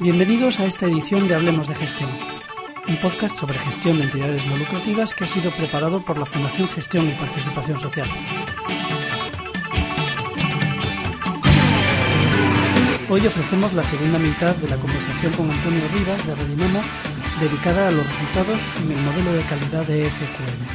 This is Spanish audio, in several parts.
Bienvenidos a esta edición de Hablemos de Gestión, un podcast sobre gestión de entidades no lucrativas que ha sido preparado por la Fundación Gestión y Participación Social. Hoy ofrecemos la segunda mitad de la conversación con Antonio Rivas de Redinamo dedicada a los resultados en el modelo de calidad de FQM.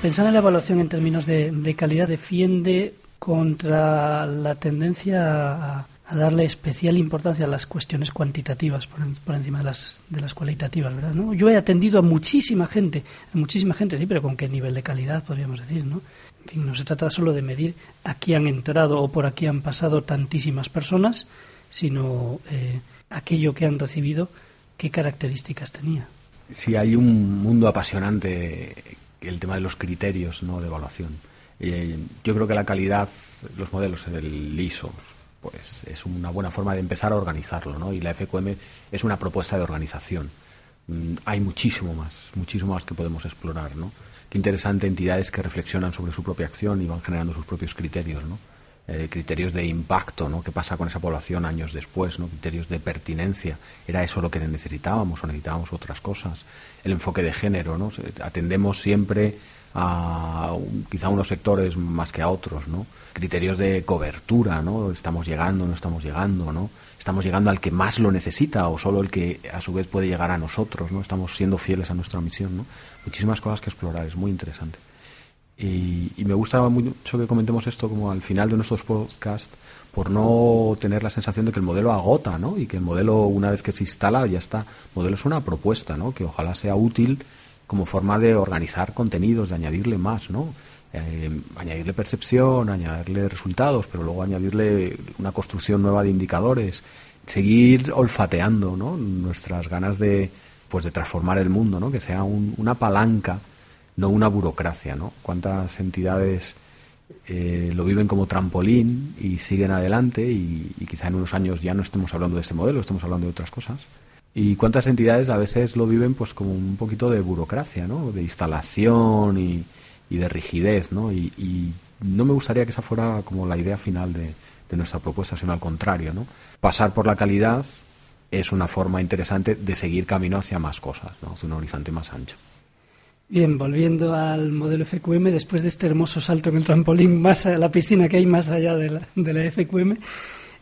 Pensar en la evaluación en términos de, de calidad defiende contra la tendencia a a darle especial importancia a las cuestiones cuantitativas por, encima de las, de las cualitativas, ¿verdad? ¿no? Yo he atendido a muchísima gente, a muchísima gente, sí, pero con qué nivel de calidad podríamos decir, ¿no? En fin, no se trata solo de medir aquí han entrado o por aquí han pasado tantísimas personas, sino eh, aquello que han recibido, qué características tenía. Sí, hay un mundo apasionante, el tema de los criterios ¿no? de evaluación. Eh, yo creo que la calidad, los modelos, el ISO, pues es una buena forma de empezar a organizarlo, ¿no? Y la FQM es una propuesta de organización. Mm, hay muchísimo más, muchísimo más que podemos explorar, ¿no? Qué interesante entidades que reflexionan sobre su propia acción y van generando sus propios criterios, ¿no? Eh, criterios de impacto, ¿no? ¿Qué pasa con esa población años después, ¿no? Criterios de pertinencia. ¿Era eso lo que necesitábamos o necesitábamos otras cosas? El enfoque de género, ¿no? Atendemos siempre a quizá unos sectores más que a otros, ¿no? Criterios de cobertura, ¿no? Estamos llegando, no estamos llegando, ¿no? Estamos llegando al que más lo necesita o solo el que a su vez puede llegar a nosotros, ¿no? Estamos siendo fieles a nuestra misión, ¿no? Muchísimas cosas que explorar, es muy interesante. Y, me gusta mucho que comentemos esto como al final de nuestros podcasts por no tener la sensación de que el modelo agota, ¿no? Y que el modelo una vez que se instala ya está. El modelo es una propuesta, ¿no? Que ojalá sea útil como forma de organizar contenidos, de añadirle más, ¿no? Eh, añadirle percepción, añadirle resultados, pero luego añadirle una construcción nueva de indicadores, seguir olfateando, ¿no? Nuestras ganas de, pues, de transformar el mundo, ¿no? Que sea una palanca, no una burocracia, ¿no? Cuántas entidades eh, lo viven como trampolín y siguen adelante y, y quizá en unos años ya no estemos hablando de este modelo, estemos hablando de otras cosas. Y cuántas entidades a veces lo viven pues como un poquito de burocracia, ¿no? De instalación y, de rigidez, ¿no? Y, no me gustaría que esa fuera como la idea final de, nuestra propuesta, sino al contrario, ¿no? Pasar por la calidad es una forma interesante de seguir camino hacia más cosas, ¿no? Hacia un horizonte más ancho. Bien, volviendo al modelo FQM, después de este hermoso salto en el trampolín más a la piscina que hay más allá de la, de la FQM,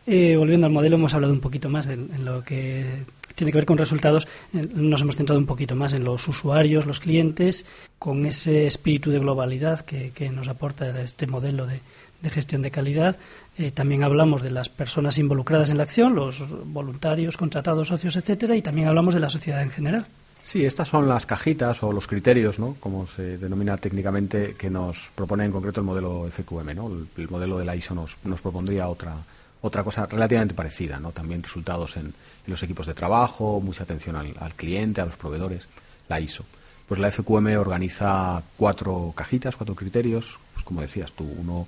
eh, volviendo al modelo, hemos hablado un poquito más en lo que tiene que ver con resultados, eh, nos hemos centrado un poquito más en los usuarios, los clientes, con ese espíritu de globalidad que, nos aporta este modelo de, gestión de calidad. Eh, también hablamos de las personas involucradas en la acción, los voluntarios, contratados, socios, etcétera, y también hablamos de la sociedad en general. Sí, estas son las cajitas o los criterios, ¿no? como se denomina técnicamente, que nos propone en concreto el modelo FQM. ¿no? El, modelo de la ISO nos, nos propondría otra, otra cosa relativamente parecida, ¿no? También resultados en, los equipos de trabajo, mucha atención al, cliente, a los proveedores, la ISO. Pues la FQM organiza cuatro cajitas, cuatro criterios, pues como decías tú, uno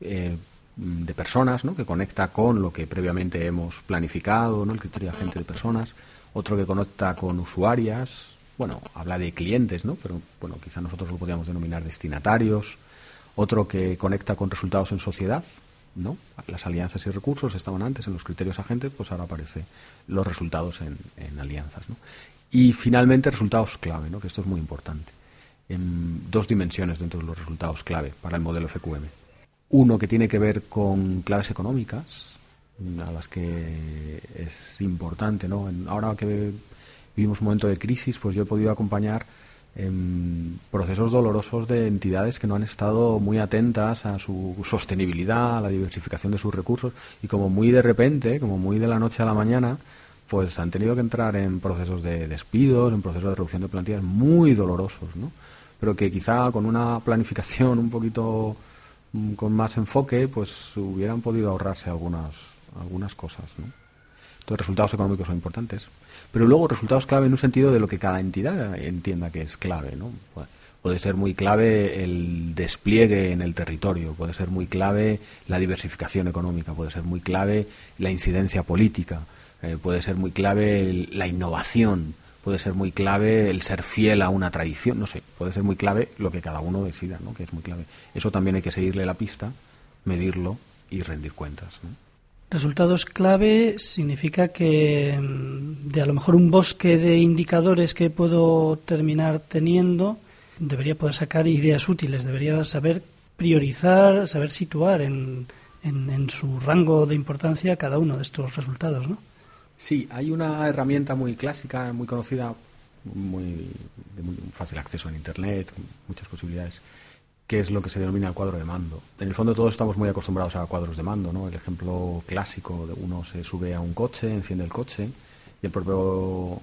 eh, de personas, ¿no? que conecta con lo que previamente hemos planificado, ¿no? el criterio de agente de personas, otro que conecta con usuarias, bueno, habla de clientes, ¿no? pero bueno, quizá nosotros lo podríamos denominar destinatarios, otro que conecta con resultados en sociedad, ¿no? Las alianzas y recursos estaban antes en los criterios agentes, pues ahora aparecen los resultados en, alianzas, ¿no? Y finalmente resultados clave, ¿no? Que esto es muy importante. En dos dimensiones dentro de los resultados clave para el modelo FQM. Uno que tiene que ver con claves económicas, a las que es importante, ¿no? ahora que vivimos un momento de crisis, pues yo he podido acompañar en procesos dolorosos de entidades que no han estado muy atentas a su sostenibilidad, a la diversificación de sus recursos y como muy de repente, como muy de la noche a la mañana, pues han tenido que entrar en procesos de despidos, en procesos de reducción de plantillas muy dolorosos, ¿no? Pero que quizá con una planificación un poquito mm, con más enfoque, pues hubieran podido ahorrarse algunas algunas cosas, ¿no? Entonces, resultados económicos son importantes. Pero luego resultados clave en un sentido de lo que cada entidad entienda que es clave, ¿no? Puede ser muy clave el despliegue en el territorio, puede ser muy clave la diversificación económica, puede ser muy clave la incidencia política, eh, puede ser muy clave la innovación, puede ser muy clave el ser fiel a una tradición, no sé, puede ser muy clave lo que cada uno decida, ¿no? que es muy clave. Eso también hay que seguirle la pista, medirlo y rendir cuentas. Resultados clave significa que mm, de a lo mejor un bosque de indicadores que puedo terminar teniendo, debería poder sacar ideas útiles, debería saber priorizar, saber situar en, en, su rango de importancia cada uno de estos resultados, ¿no? Sí, hay una herramienta muy clásica, muy conocida, muy, de muy fácil acceso en Internet, muchas posibilidades, que es lo que se denomina el cuadro de mando. En el fondo todos estamos muy acostumbrados a cuadros de mando, ¿no? El ejemplo clásico de uno se sube a un coche, enciende el coche y el propio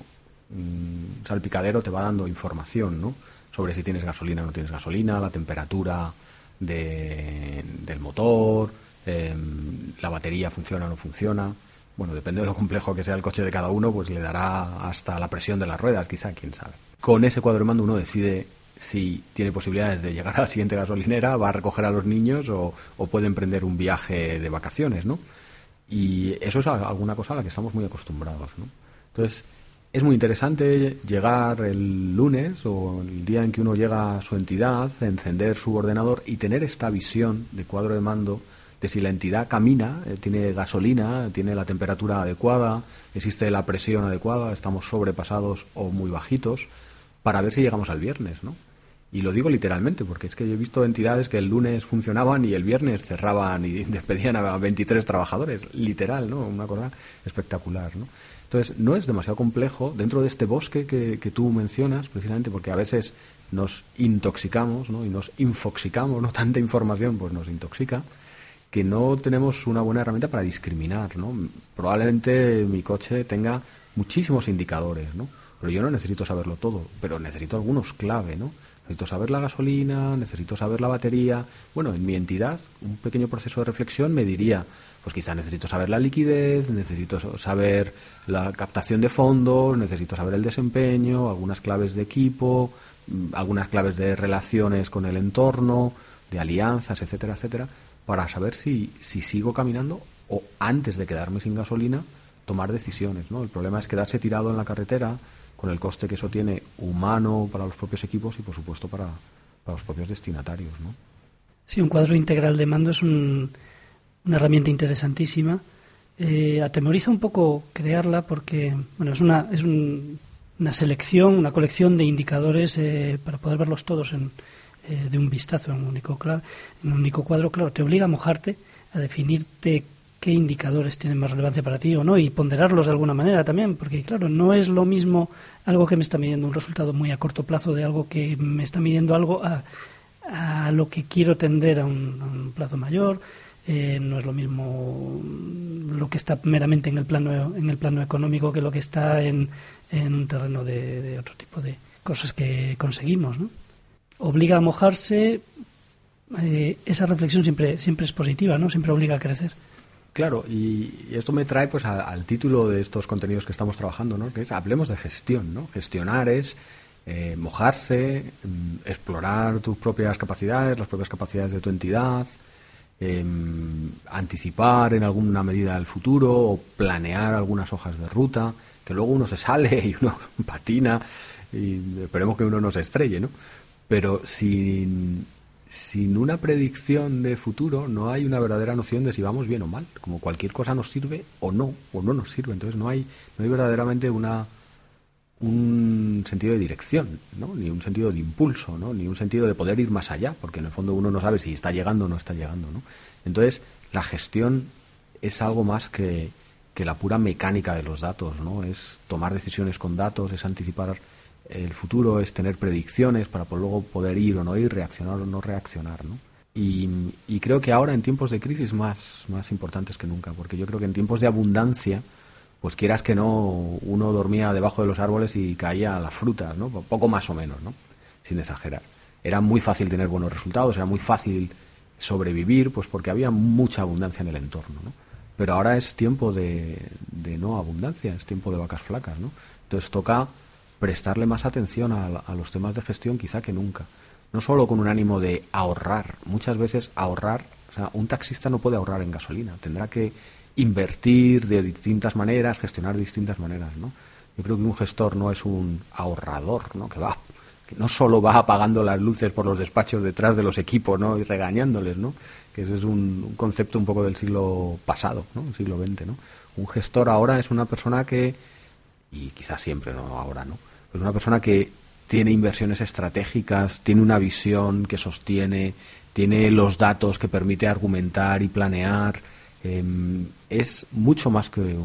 mm, salpicadero te va dando información, ¿no? Sobre si tienes gasolina o no tienes gasolina, la temperatura del motor, em, la batería funciona o no funciona. Bueno, depende de lo complejo que sea el coche de cada uno, pues le dará hasta la presión de las ruedas, quizá, quién sabe. Con ese cuadro de mando uno decide si tiene posibilidades de llegar a la siguiente gasolinera, va a recoger a los niños o, puede emprender un viaje de vacaciones, ¿no? Y eso es alguna cosa a la que estamos muy acostumbrados, ¿no? Entonces, es muy interesante llegar el lunes o el día en que uno llega a su entidad, encender su ordenador y tener esta visión de cuadro de mando de si la entidad camina, eh, tiene gasolina, tiene la temperatura adecuada, existe la presión adecuada, estamos sobrepasados o muy bajitos, para ver si llegamos al viernes, ¿no? Y lo digo literalmente, porque es que yo he visto entidades que el lunes funcionaban y el viernes cerraban y despedían a 23 trabajadores, literal, ¿no? Una cosa espectacular, ¿no? Entonces, no es demasiado complejo dentro de este bosque que, que tú mencionas, precisamente porque a veces nos intoxicamos, ¿no? Y nos infoxicamos, ¿no? Tanta información, pues nos intoxica, que no tenemos una buena herramienta para discriminar, ¿no? Probablemente mi coche tenga muchísimos indicadores, ¿no? Pero yo no necesito saberlo todo, pero necesito algunos clave, ¿no? Necesito saber la gasolina, necesito saber la batería. Bueno, en mi entidad, un pequeño proceso de reflexión me diría, pues quizá necesito saber la liquidez, necesito saber la captación de fondos, necesito saber el desempeño, algunas claves de equipo, mm, algunas claves de relaciones con el entorno, de alianzas, etcétera, etcétera, para saber si, si sigo caminando o antes de quedarme sin gasolina, tomar decisiones. ¿no? El problema es quedarse tirado en la carretera con el coste que eso tiene humano para los propios equipos y, por supuesto, para, los propios destinatarios. ¿no? Sí, un cuadro integral de mando es una herramienta interesantísima. Eh, atemoriza un poco crearla porque bueno, es, una, es una selección, una colección de indicadores eh, para poder verlos todos en, eh, de un vistazo en un, único, en un único cuadro. Claro, te obliga a mojarte, a definirte qué indicadores tienen más relevancia para ti o no y ponderarlos de alguna manera también, porque claro, no es lo mismo algo que me está midiendo un resultado muy a corto plazo de algo que me está midiendo algo a, a lo que quiero tender a un, plazo mayor. Eh, no es lo mismo lo que está meramente en el plano en el plano económico que lo que está en, en un terreno de, otro tipo de cosas que conseguimos. ¿no? Obliga a mojarse. Eh, esa reflexión siempre siempre es positiva, ¿no? Siempre obliga a crecer. Claro, y, esto me trae pues al título de estos contenidos que estamos trabajando, ¿no? que es hablemos de gestión. ¿no? Gestionar es eh, mojarse, mm, explorar tus propias capacidades, las propias capacidades de tu entidad, em, anticipar en alguna medida el futuro o planear algunas hojas de ruta, que luego uno se sale y uno patina y esperemos que uno no se estrelle, ¿no? Pero sin sin una predicción de futuro no hay una verdadera noción de si vamos bien o mal. Como cualquier cosa nos sirve o no, o no nos sirve. Entonces no hay, no hay verdaderamente una un sentido de dirección, ¿no? ni un sentido de impulso, ¿no? ni un sentido de poder ir más allá, porque en el fondo uno no sabe si está llegando o no está llegando. ¿no? Entonces, la gestión es algo más que, que la pura mecánica de los datos, ¿no? es tomar decisiones con datos, es anticipar el futuro es tener predicciones para luego poder ir o no ir, reaccionar o no reaccionar, ¿no? Y, creo que ahora en tiempos de crisis más, más importantes que nunca, porque yo creo que en tiempos de abundancia, pues quieras que no, uno dormía debajo de los árboles y caía la fruta, ¿no? Poco más o menos, ¿no? Sin exagerar. Era muy fácil tener buenos resultados, era muy fácil sobrevivir, pues porque había mucha abundancia en el entorno, ¿no? Pero ahora es tiempo de, de no abundancia, es tiempo de vacas flacas, ¿no? Entonces toca prestarle más atención a, los temas de gestión quizá que nunca. No solo con un ánimo de ahorrar. Muchas veces ahorrar, o sea, un taxista no puede ahorrar en gasolina. Tendrá que invertir de distintas maneras, gestionar de distintas maneras, ¿no? Yo creo que un gestor no es un ahorrador, ¿no? Que va, que no solo va apagando las luces por los despachos detrás de los equipos ¿no? y regañándoles, ¿no? que ese es un, concepto un poco del siglo pasado, ¿no? el siglo XX. ¿no? Un gestor ahora es una persona que, y quizás siempre, no ahora, ¿no? Pero una persona que tiene inversiones estratégicas, tiene una visión que sostiene, tiene los datos que permite argumentar y planear. Em, es mucho más que,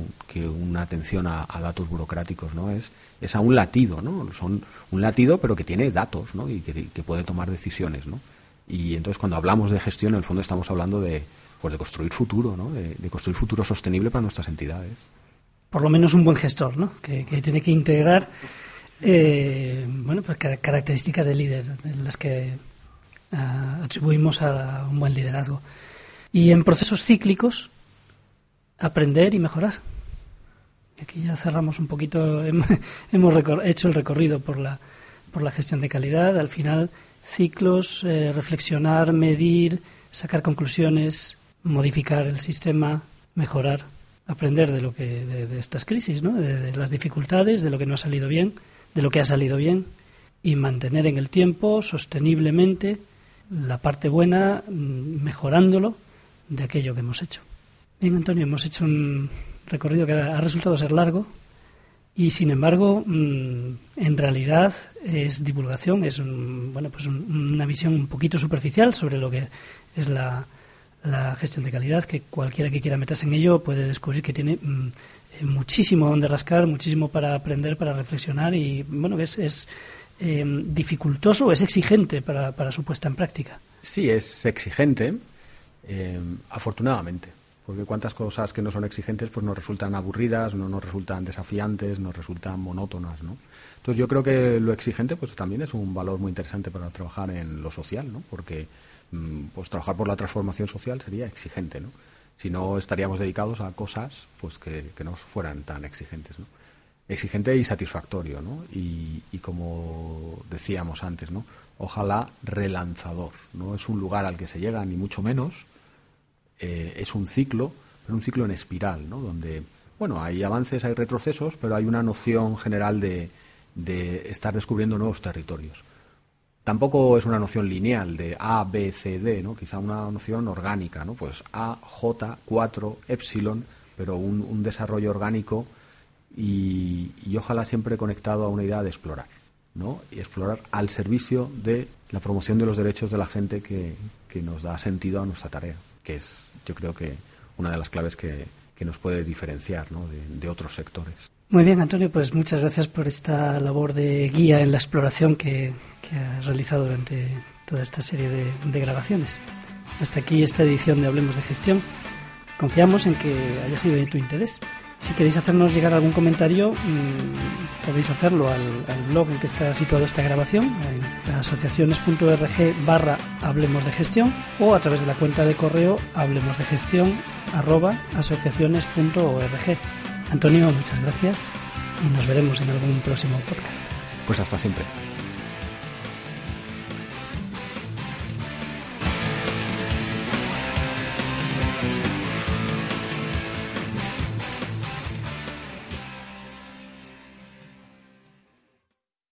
una atención a, datos burocráticos, ¿no? Es, es a un latido, ¿no? Son un latido, pero que tiene datos, ¿no? Y que, puede tomar decisiones, ¿no? Y entonces cuando hablamos de gestión, en el fondo estamos hablando de, pues de construir futuro, ¿no? De, construir futuro sostenible para nuestras entidades. Por lo menos un buen gestor, ¿no? Que, tiene que integrar, eh, bueno, pues características de líder, las que ah, atribuimos a un buen liderazgo. Y en procesos cíclicos, aprender y mejorar. Aquí ya cerramos un poquito, hemos hecho el recorrido por la, por la gestión de calidad. Al final, ciclos, eh, reflexionar, medir, sacar conclusiones, modificar el sistema, mejorar, aprender de lo que de, estas crisis, ¿no? de, las dificultades, de lo que no ha salido bien, de lo que ha salido bien y mantener en el tiempo sosteniblemente la parte buena, mm, mejorándolo de aquello que hemos hecho. Bien, Antonio, hemos hecho un recorrido que ha resultado ser largo y, sin embargo, mm, en realidad es divulgación, es bueno, pues una visión un poquito superficial sobre lo que es la, gestión de calidad, que cualquiera que quiera meterse en ello puede descubrir que tiene mm, eh, muchísimo donde rascar, muchísimo para aprender, para reflexionar y, bueno, es, es eh, dificultoso, es exigente para, para su puesta en práctica. Sí, es exigente, eh, afortunadamente, porque cuántas cosas que no son exigentes pues nos resultan aburridas, no nos resultan desafiantes, nos resultan monótonas, ¿no? Entonces yo creo que lo exigente pues también es un valor muy interesante para trabajar en lo social, ¿no? Porque mm, pues trabajar por la transformación social sería exigente, ¿no? Si no estaríamos dedicados a cosas pues que, que no fueran tan exigentes, ¿no? Exigente y satisfactorio, ¿no? Y, y como decíamos antes, ¿no? Ojalá relanzador, no es un lugar al que se llega ni mucho menos, eh, es un ciclo, pero un ciclo en espiral, ¿no? donde bueno, hay avances, hay retrocesos, pero hay una noción general de, de estar descubriendo nuevos territorios. Tampoco es una noción lineal de A, B, C, D, ¿no? quizá una noción orgánica, ¿no? pues A, J, 4, epsilon, pero un, un desarrollo orgánico y, y, ojalá siempre conectado a una idea de explorar. ¿no? y explorar al servicio de la promoción de los derechos de la gente que, que nos da sentido a nuestra tarea que es yo creo que una de las claves que, nos puede diferenciar de, otros sectores. Muy bien, Antonio, pues muchas gracias por esta labor de guía en la exploración que, has realizado durante toda esta serie de, de grabaciones. Hasta aquí esta edición de Hablemos de Gestión. Confiamos en que haya sido de tu interés. Si queréis hacernos llegar algún comentario, mm, podéis hacerlo al, blog en que está situado esta grabación, en asociaciones.org barra Hablemos de Gestión o a través de la cuenta de correo hablemos arroba asociaciones.org. Antonio, muchas gracias y nos veremos en algún próximo podcast. Pues hasta siempre.